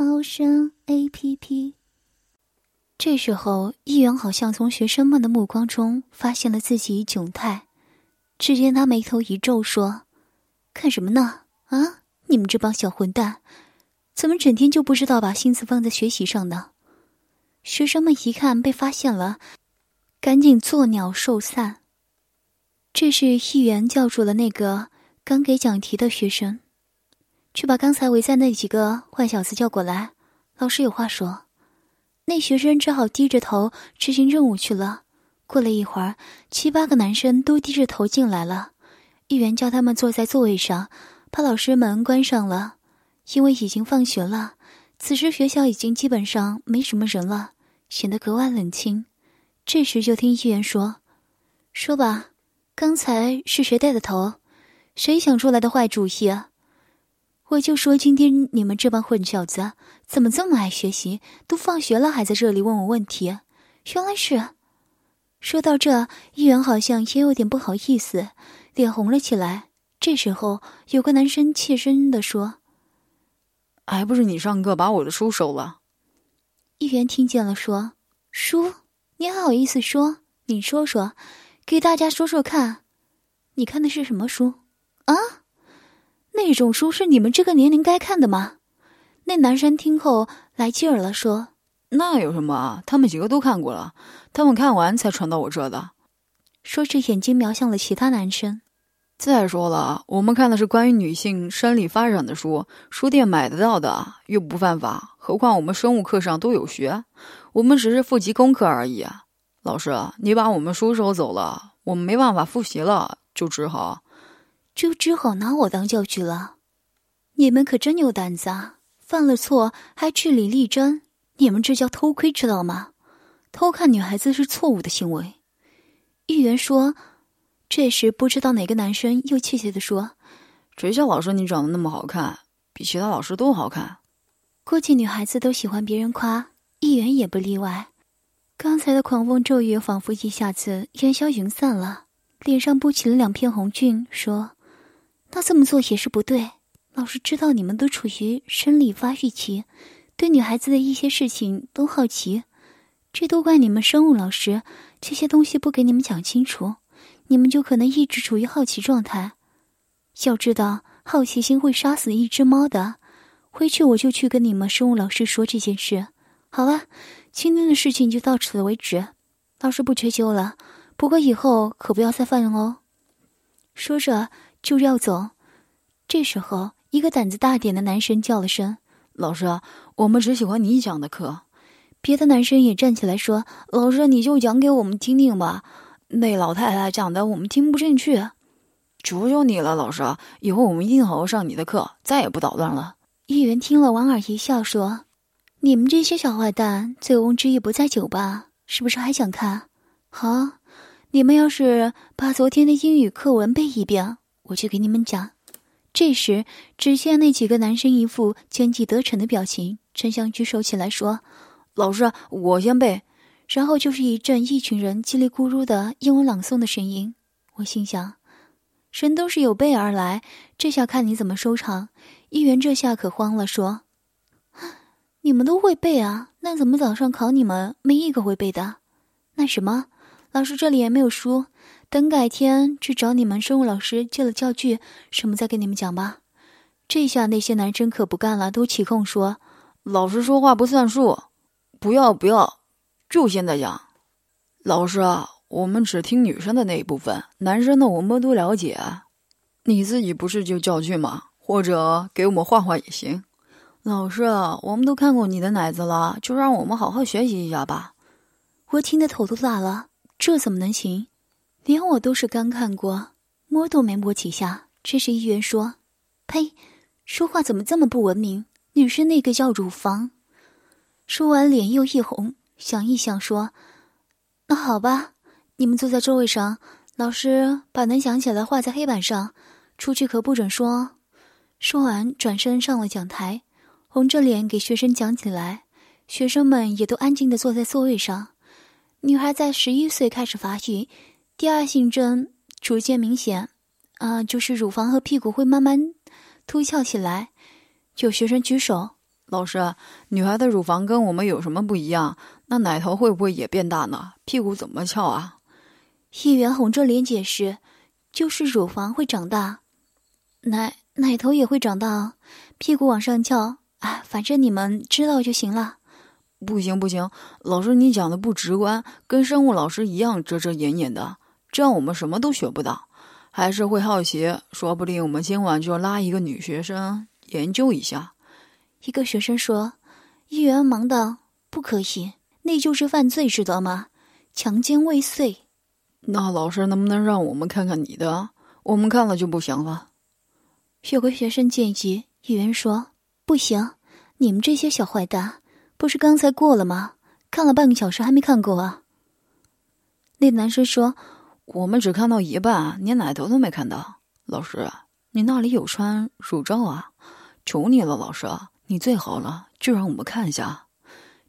猫声 A P P。这时候，议员好像从学生们的目光中发现了自己窘态，只见他眉头一皱，说：“看什么呢？啊，你们这帮小混蛋，怎么整天就不知道把心思放在学习上呢？”学生们一看被发现了，赶紧作鸟兽散。这时，议员叫住了那个。刚给讲题的学生，去把刚才围在那几个坏小子叫过来。老师有话说。那学生只好低着头执行任务去了。过了一会儿，七八个男生都低着头进来了。议员叫他们坐在座位上，把老师门关上了。因为已经放学了，此时学校已经基本上没什么人了，显得格外冷清。这时就听议员说：“说吧，刚才是谁带的头？”谁想出来的坏主意！我就说今天你们这帮混小子怎么这么爱学习？都放学了还在这里问我问题，原来是……说到这，议员好像也有点不好意思，脸红了起来。这时候，有个男生怯声的说：“还不是你上课把我的书收了。”议员听见了，说：“书？你还好意思说？你说说，给大家说说看，你看的是什么书？”啊，那种书是你们这个年龄该看的吗？那男生听后来劲儿了，说：“那有什么啊？他们几个都看过了，他们看完才传到我这的。”说着，眼睛瞄向了其他男生。再说了，我们看的是关于女性生理发展的书，书店买得到的，又不犯法。何况我们生物课上都有学，我们只是复习功课而已。老师，你把我们书收走了，我们没办法复习了，就只好。就只好拿我当教具了，你们可真有胆子啊！犯了错还据理力争，你们这叫偷窥，知道吗？偷看女孩子是错误的行为。议员说。这时不知道哪个男生又怯怯的说：“谁叫老师你长得那么好看，比其他老师都好看。”估计女孩子都喜欢别人夸，议员也不例外。刚才的狂风骤雨仿佛一下子烟消云散了，脸上布起了两片红晕，说。那这么做也是不对。老师知道你们都处于生理发育期，对女孩子的一些事情都好奇，这都怪你们生物老师，这些东西不给你们讲清楚，你们就可能一直处于好奇状态。要知道，好奇心会杀死一只猫的。回去我就去跟你们生物老师说这件事。好了，今天的事情就到此为止，老师不追究了。不过以后可不要再犯哦。说着。就要走，这时候，一个胆子大点的男生叫了声：“老师，我们只喜欢你讲的课。”别的男生也站起来说：“老师，你就讲给我们听听吧，那老太太讲的我们听不进去。”求求你了，老师，以后我们一定好好上你的课，再也不捣乱了。议员听了，莞尔一笑说：“你们这些小坏蛋，醉翁之意不在酒吧，是不是还想看？好，你们要是把昨天的英语课文背一遍。”我就给你们讲。这时，只见那几个男生一副奸计得逞的表情，争相举手起来说：“老师，我先背。”然后就是一阵一群人叽里咕噜的英文朗诵的声音。我心想，人都是有备而来，这下看你怎么收场。议员这下可慌了，说：“你们都会背啊？那怎么早上考你们没一个会背的？那什么，老师这里也没有书。”等改天去找你们生物老师借了教具，什么再跟你们讲吧。这下那些男生可不干了，都起哄说：“老师说话不算数，不要不要，就现在讲。”老师啊，我们只听女生的那一部分，男生的我们都了解。你自己不是就教具吗？或者给我们画画也行。老师，我们都看过你的奶子了，就让我们好好学习一下吧。我听得头都大了，这怎么能行？连我都是刚看过，摸都没摸几下。这时议员说：“呸，说话怎么这么不文明？女生那个叫乳房。”说完脸又一红，想一想说：“那好吧，你们坐在座位上，老师把能想起来画在黑板上，出去可不准说。”说完，转身上了讲台，红着脸给学生讲起来。学生们也都安静的坐在座位上。女孩在十一岁开始发育，第二性征逐渐明显，啊，就是乳房和屁股会慢慢凸翘起来。有学生举手：“老师，女孩的乳房跟我们有什么不一样？那奶头会不会也变大呢？屁股怎么翘啊？”议员红着脸解释：“就是乳房会长大，奶奶头也会长大，屁股往上翘。哎，反正你们知道就行了。”不行不行，老师你讲的不直观，跟生物老师一样遮遮掩掩的，这样我们什么都学不到，还是会好奇，说不定我们今晚就拉一个女学生研究一下。一个学生说：“议员忙道，不可以，那就是犯罪，知道吗？强奸未遂。”那老师能不能让我们看看你的？我们看了就不行了。有个学生建议，议员说：“不行，你们这些小坏蛋。”不是刚才过了吗？看了半个小时还没看够啊！那男生说：“我们只看到一半，连奶头都没看到。”老师，你那里有穿乳罩啊？求你了，老师，你最好了，就让我们看一下。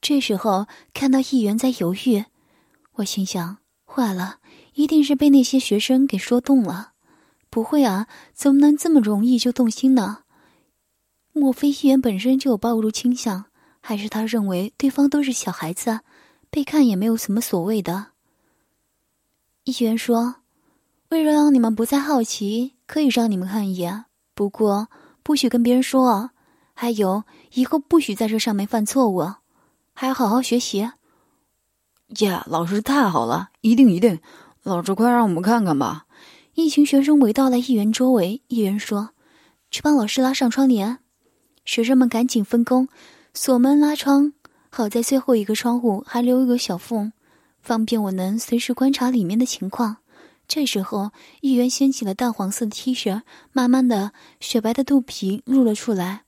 这时候看到议员在犹豫，我心想：坏了，一定是被那些学生给说动了。不会啊，怎么能这么容易就动心呢？莫非议员本身就有暴露倾向？还是他认为对方都是小孩子，被看也没有什么所谓的。议员说：“为了让你们不再好奇，可以让你们看一眼，不过不许跟别人说啊。还有，以后不许在这上面犯错误，还要好好学习。”耶，老师太好了，一定一定，老师快让我们看看吧！一群学生围到了议员周围，议员说：“去帮老师拉上窗帘。”学生们赶紧分工。锁门拉窗，好在最后一个窗户还留一个小缝，方便我能随时观察里面的情况。这时候，议员掀起了淡黄色的 T 恤，慢慢的，雪白的肚皮露了出来，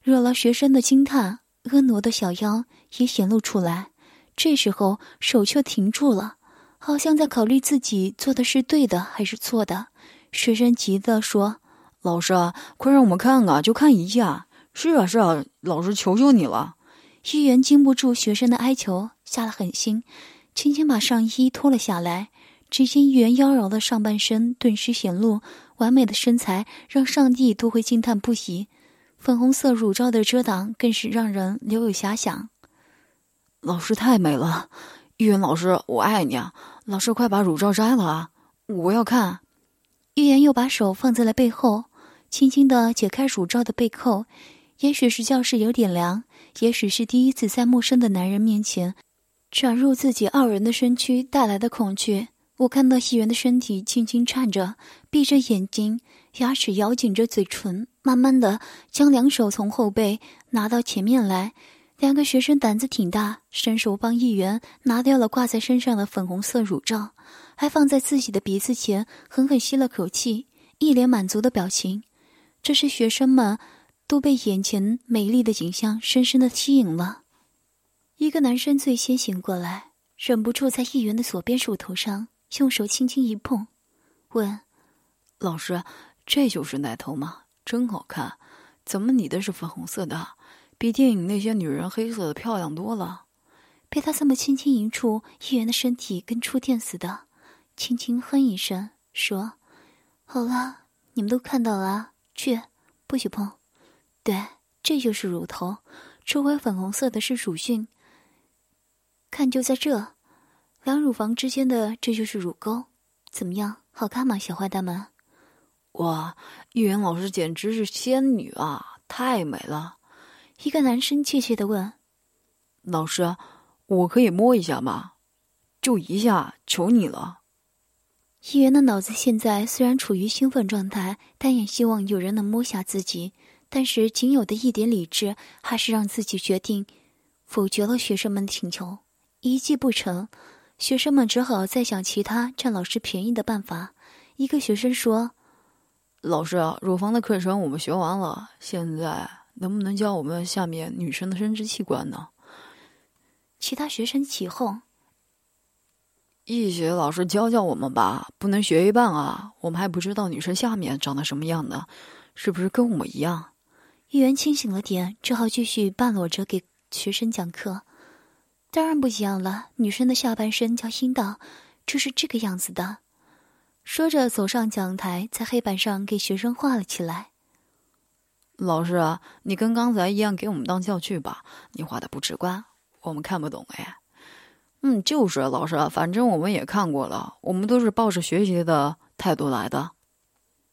惹了学生的惊叹。婀娜的小腰也显露出来。这时候，手却停住了，好像在考虑自己做的是对的还是错的。学生急的说：“老师，快让我们看啊，就看一下。”是啊是啊，老师求求你了！议员经不住学生的哀求，下了狠心，轻轻把上衣脱了下来。只见议员妖娆的上半身顿时显露，完美的身材让上帝都会惊叹不已。粉红色乳罩的遮挡更是让人留有遐想。老师太美了，议员老师，我爱你啊！老师快把乳罩摘了啊！我要看。玉言又把手放在了背后，轻轻的解开乳罩的背扣。也许是教室有点凉，也许是第一次在陌生的男人面前转入自己傲人的身躯带来的恐惧。我看到议员的身体轻轻颤着，闭着眼睛，牙齿咬紧着嘴唇，慢慢的将两手从后背拿到前面来。两个学生胆子挺大，伸手帮议员拿掉了挂在身上的粉红色乳罩，还放在自己的鼻子前，狠狠吸了口气，一脸满足的表情。这时学生们。都被眼前美丽的景象深深的吸引了。一个男生最先醒过来，忍不住在议员的左边乳头上用手轻轻一碰，问：“老师，这就是奶头吗？真好看！怎么你的是粉红色的，比电影那些女人黑色的漂亮多了？”被他这么轻轻一触，议员的身体跟触电似的，轻轻哼一声，说：“好了，你们都看到了，去，不许碰。”对，这就是乳头，周围粉红色的是乳晕。看，就在这，两乳房之间的，这就是乳沟。怎么样，好看吗，小坏蛋们？哇，玉言老师简直是仙女啊，太美了！一个男生怯怯的问：“老师，我可以摸一下吗？就一下，求你了。”议员的脑子现在虽然处于兴奋状态，但也希望有人能摸下自己。但是仅有的一点理智，还是让自己决定否决了学生们的请求。一计不成，学生们只好再想其他占老师便宜的办法。一个学生说：“老师啊，乳房的课程我们学完了，现在能不能教我们下面女生的生殖器官呢？”其他学生起哄：“易学老师教教我们吧，不能学一半啊！我们还不知道女生下面长得什么样呢，是不是跟我们一样？”议员清醒了点，只好继续半裸着给学生讲课。当然不一样了，女生的下半身叫阴道，就是这个样子的。说着，走上讲台，在黑板上给学生画了起来。老师，你跟刚才一样给我们当教具吧，你画的不直观，我们看不懂哎。嗯，就是老师，反正我们也看过了，我们都是抱着学习的态度来的。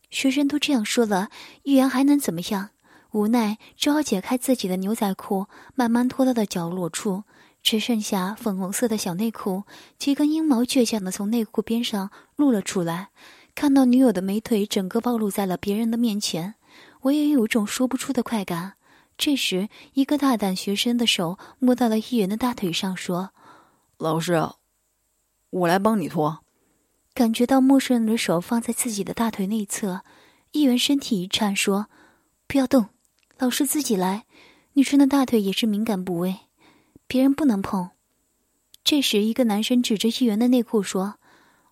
学生都这样说了，玉言还能怎么样？无奈，只好解开自己的牛仔裤，慢慢拖到了角落处，只剩下粉红色的小内裤，几根阴毛倔强的从内裤边上露了出来。看到女友的美腿整个暴露在了别人的面前，我也有种说不出的快感。这时，一个大胆学生的手摸到了议员的大腿上，说：“老师，我来帮你脱。”感觉到陌生人的手放在自己的大腿内侧，议员身体一颤，说：“不要动。”老师自己来，女生的大腿也是敏感部位，别人不能碰。这时，一个男生指着议员的内裤说：“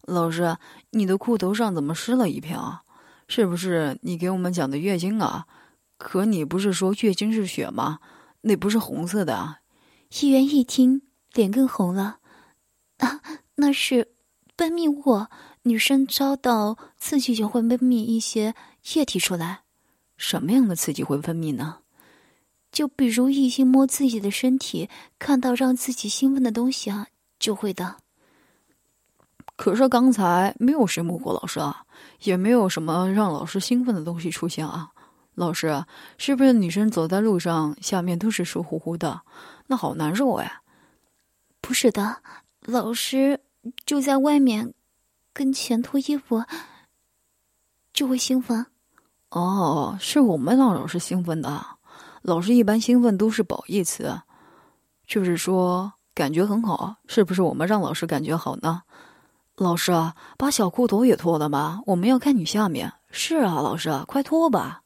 老师，你的裤头上怎么湿了一片啊？是不是你给我们讲的月经啊？可你不是说月经是血吗？那不是红色的啊！”议员一听，脸更红了。啊，那是分泌物，女生遭到刺激就会分泌一些液体出来。什么样的刺激会分泌呢？就比如异性摸自己的身体，看到让自己兴奋的东西啊，就会的。可是刚才没有谁摸过老师啊，也没有什么让老师兴奋的东西出现啊。老师，是不是女生走在路上下面都是湿乎乎的？那好难受哎。不是的，老师就在外面跟前脱衣服就会兴奋。哦，是我们让老师兴奋的。老师一般兴奋都是褒义词，就是说感觉很好。是不是我们让老师感觉好呢？老师啊，把小裤头也脱了吧，我们要看你下面。是啊，老师，快脱吧。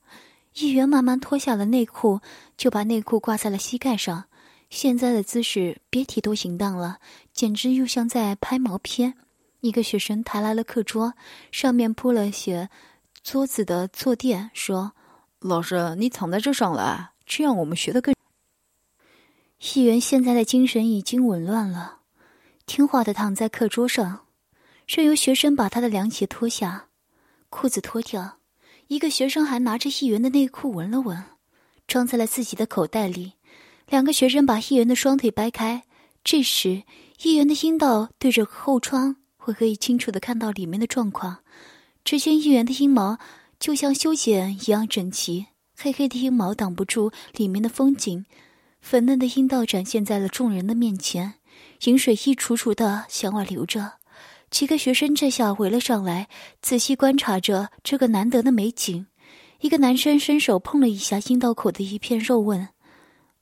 议员慢慢脱下了内裤，就把内裤挂在了膝盖上。现在的姿势别提多淫荡了，简直又像在拍毛片。一个学生抬来了课桌，上面铺了些。桌子的坐垫说：“老师，你躺在这上来，这样我们学的更。”议员现在的精神已经紊乱了，听话的躺在课桌上，任由学生把他的凉鞋脱下，裤子脱掉。一个学生还拿着议员的内裤闻了闻，装在了自己的口袋里。两个学生把议员的双腿掰开，这时议员的阴道对着后窗，会可以清楚的看到里面的状况。只见议员的阴毛就像修剪一样整齐，黑黑的阴毛挡不住里面的风景，粉嫩的阴道展现在了众人的面前，饮水一楚楚的向外流着。几个学生这下围了上来，仔细观察着这个难得的美景。一个男生伸手碰了一下阴道口的一片肉，问：“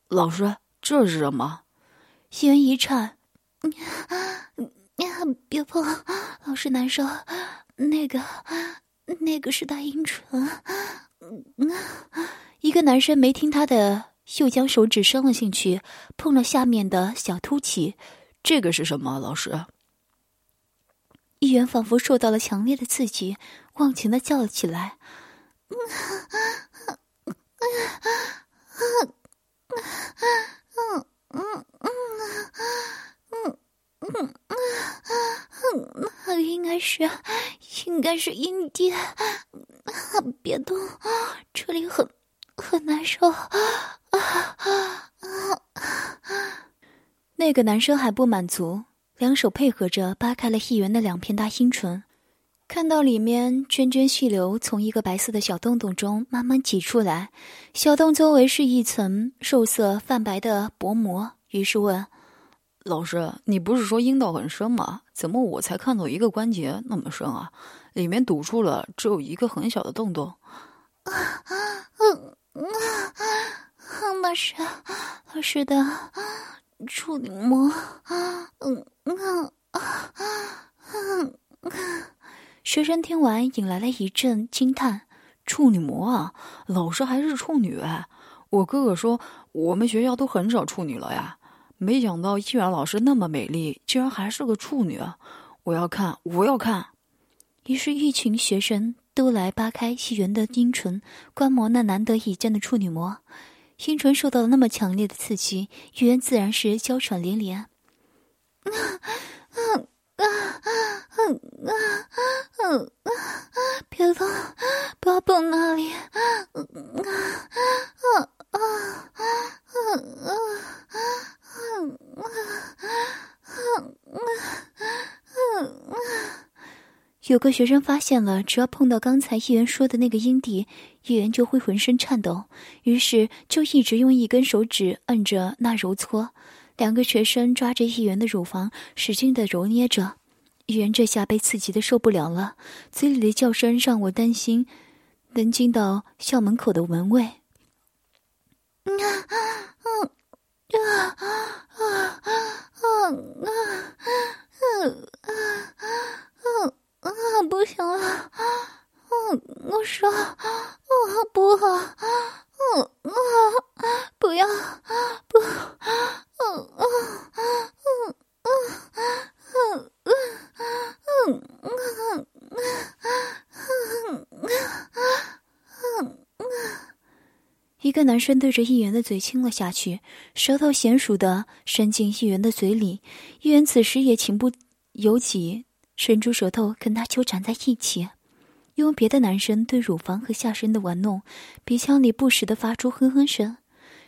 老师，这是什么？”议员一颤：“别碰，老师难受。”那个，那个是大阴唇。一个男生没听他的，又将手指伸了进去，碰了下面的小凸起。这个是什么？老师？议员仿佛受到了强烈的刺激，忘情的叫了起来。嗯嗯，嗯，嗯应该是，应该是阴蒂。别动，这里很很难受。啊啊啊那个男生还不满足，两手配合着扒开了议员的两片大阴唇，看到里面涓涓细流从一个白色的小洞洞中慢慢挤出来，小洞周围是一层肉色泛白的薄膜，于是问。老师，你不是说阴道很深吗？怎么我才看到一个关节那么深啊？里面堵住了，只有一个很小的洞洞。啊嗯嗯，那是老师的处女膜。嗯嗯啊嗯学生听完引来了一阵惊叹：“处女膜啊，老师还是处女？我哥哥说我们学校都很少处女了呀。”没想到易元老师那么美丽，居然还是个处女！我要看，我要看！于是，一群学生都来扒开易元的阴唇，观摩那难得一见的处女膜。阴唇受到了那么强烈的刺激，易元自然是娇喘连连。啊啊啊啊啊啊啊！别动，不要碰那里！啊啊啊啊啊啊！有个学生发现了，只要碰到刚才议员说的那个阴蒂，议员就会浑身颤抖，于是就一直用一根手指摁着那揉搓。两个学生抓着议员的乳房，使劲的揉捏着。议员这下被刺激的受不了了，嘴里的叫声让我担心能惊到校门口的门卫。不行了，嗯，我说，啊不好，嗯啊，不要，不，嗯嗯嗯嗯嗯嗯嗯嗯嗯嗯。一一个男生对着议员的嘴亲了下去，舌头娴熟的伸进议员的嘴里。议员此时也情不由己，伸出舌头跟他纠缠在一起，用别的男生对乳房和下身的玩弄，鼻腔里不时的发出哼哼声。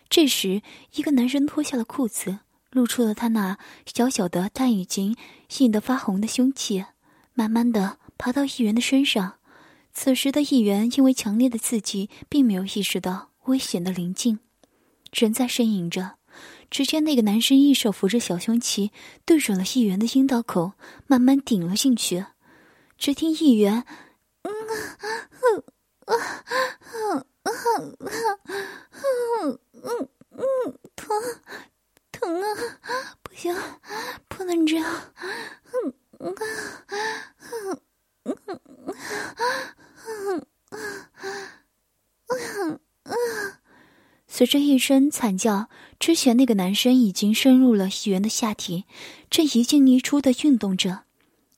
这时，一个男生脱下了裤子，露出了他那小小的但已经硬得发红的胸器，慢慢的爬到议员的身上。此时的议员因为强烈的刺激，并没有意识到。危险的临近，人在呻吟着。只见那个男生一手扶着小胸鳍，对准了议员的阴道口，慢慢顶了进去。只听议员，嗯啊，啊啊啊啊啊啊啊，嗯疼，疼啊！不行，不能这样，嗯啊，嗯嗯嗯啊，嗯啊，嗯。啊随着一声惨叫，之前那个男生已经深入了议员的下体，正一进一出的运动着。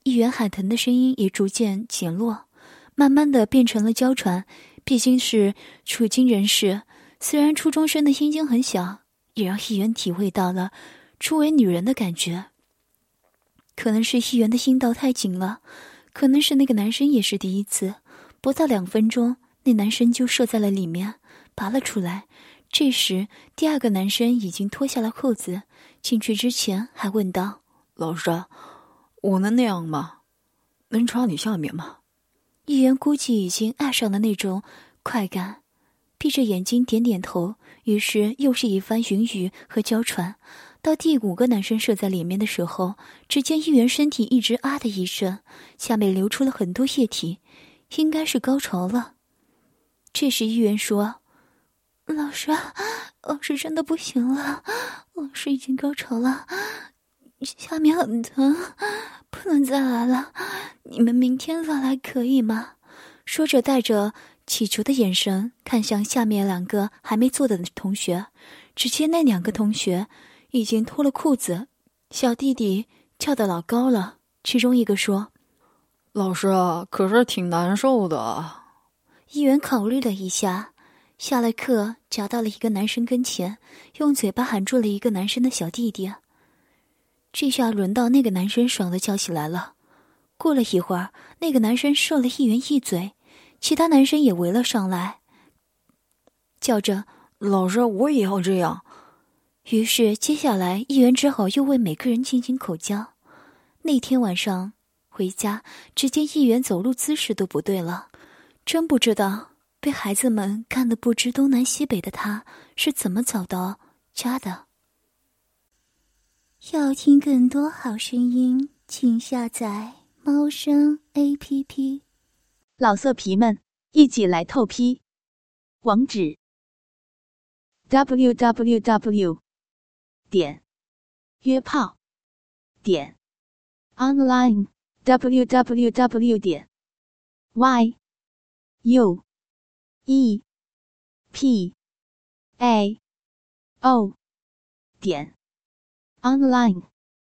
议员喊疼的声音也逐渐减弱，慢慢的变成了娇喘。毕竟是处经人士，虽然初中生的心经很小，也让议员体会到了初为女人的感觉。可能是议员的心道太紧了，可能是那个男生也是第一次。不到两分钟，那男生就射在了里面。拔了出来，这时第二个男生已经脱下了裤子，进去之前还问道：“老师，我能那样吗？能插你下面吗？”议员估计已经爱上了那种快感，闭着眼睛点点头。于是又是一番云雨和娇喘。到第五个男生射在里面的时候，只见议员身体一直啊的一声，下面流出了很多液体，应该是高潮了。这时议员说。老师，老师真的不行了，老师已经高潮了，下面很疼，不能再来了。你们明天再来可以吗？说着，带着乞求的眼神看向下面两个还没做的同学。只见那两个同学已经脱了裤子，小弟弟跳得老高了。其中一个说：“老师，可是挺难受的。”议员考虑了一下。下了课，夹到了一个男生跟前，用嘴巴喊住了一个男生的小弟弟。这下轮到那个男生爽的叫起来了。过了一会儿，那个男生射了一元一嘴，其他男生也围了上来，叫着：“老师，我也要这样。”于是接下来，议员只好又为每个人进行口交。那天晚上回家，只见议员走路姿势都不对了，真不知道。被孩子们干得不知东南西北的他，是怎么找到家的？要听更多好声音，请下载猫声 A P P。老色皮们，一起来透批！网址：w w w 点约炮点 online w w w 点 y u。E p a o 点 online